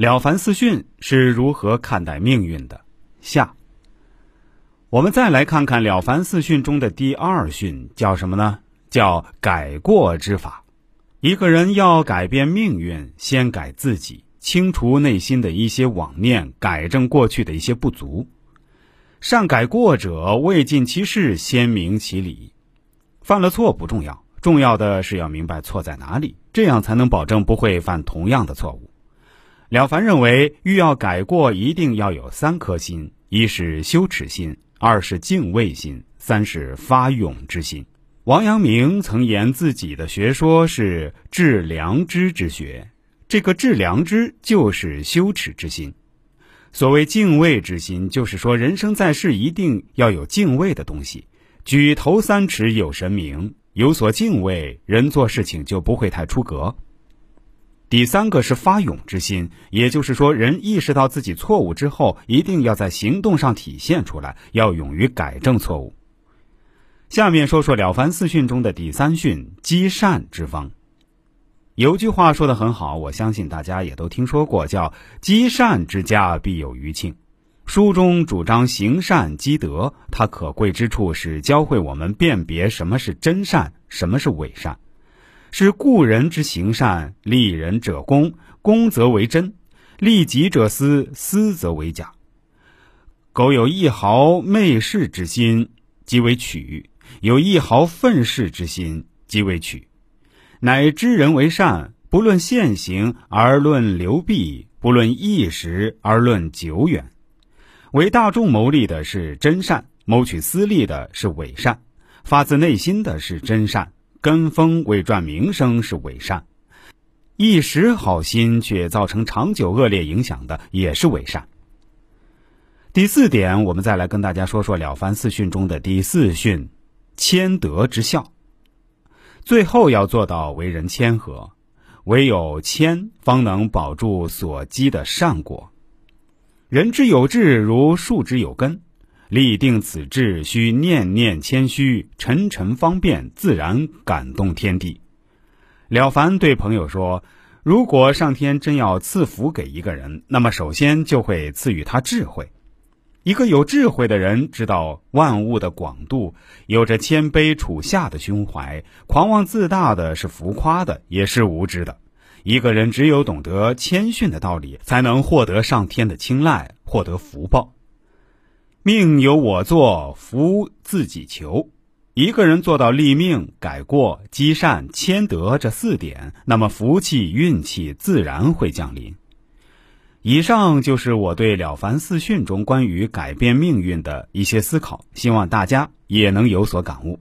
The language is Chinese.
了凡四训是如何看待命运的？下，我们再来看看了凡四训中的第二训，叫什么呢？叫改过之法。一个人要改变命运，先改自己，清除内心的一些妄念，改正过去的一些不足。善改过者，未尽其事，先明其理。犯了错不重要，重要的是要明白错在哪里，这样才能保证不会犯同样的错误。了凡认为，欲要改过，一定要有三颗心：一是羞耻心，二是敬畏心，三是发勇之心。王阳明曾言自己的学说是致良知之学，这个致良知就是羞耻之心。所谓敬畏之心，就是说人生在世一定要有敬畏的东西。举头三尺有神明，有所敬畏，人做事情就不会太出格。第三个是发勇之心，也就是说，人意识到自己错误之后，一定要在行动上体现出来，要勇于改正错误。下面说说《了凡四训》中的第三训——积善之方。有句话说的很好，我相信大家也都听说过，叫“积善之家必有余庆”。书中主张行善积德，它可贵之处是教会我们辨别什么是真善，什么是伪善。是故人之行善，利人者公，公则为真；利己者私，私则为假。苟有一毫昧世之心，即为取；有一毫愤世之心，即为取。乃知人为善，不论现行而论流弊，不论一时而论久远。为大众谋利的是真善，谋取私利的是伪善，发自内心的是真善。跟风为赚名声是伪善，一时好心却造成长久恶劣影响的也是伪善。第四点，我们再来跟大家说说《了凡四训》中的第四训——谦德之孝。最后要做到为人谦和，唯有谦，方能保住所积的善果。人之有志，如树之有根。立定此志，需念念谦虚，沉沉方便，自然感动天地。了凡对朋友说：“如果上天真要赐福给一个人，那么首先就会赐予他智慧。一个有智慧的人，知道万物的广度，有着谦卑处下的胸怀。狂妄自大的是浮夸的，也是无知的。一个人只有懂得谦逊的道理，才能获得上天的青睐，获得福报。”命由我做，福自己求。一个人做到立命、改过、积善、谦德这四点，那么福气、运气自然会降临。以上就是我对《了凡四训》中关于改变命运的一些思考，希望大家也能有所感悟。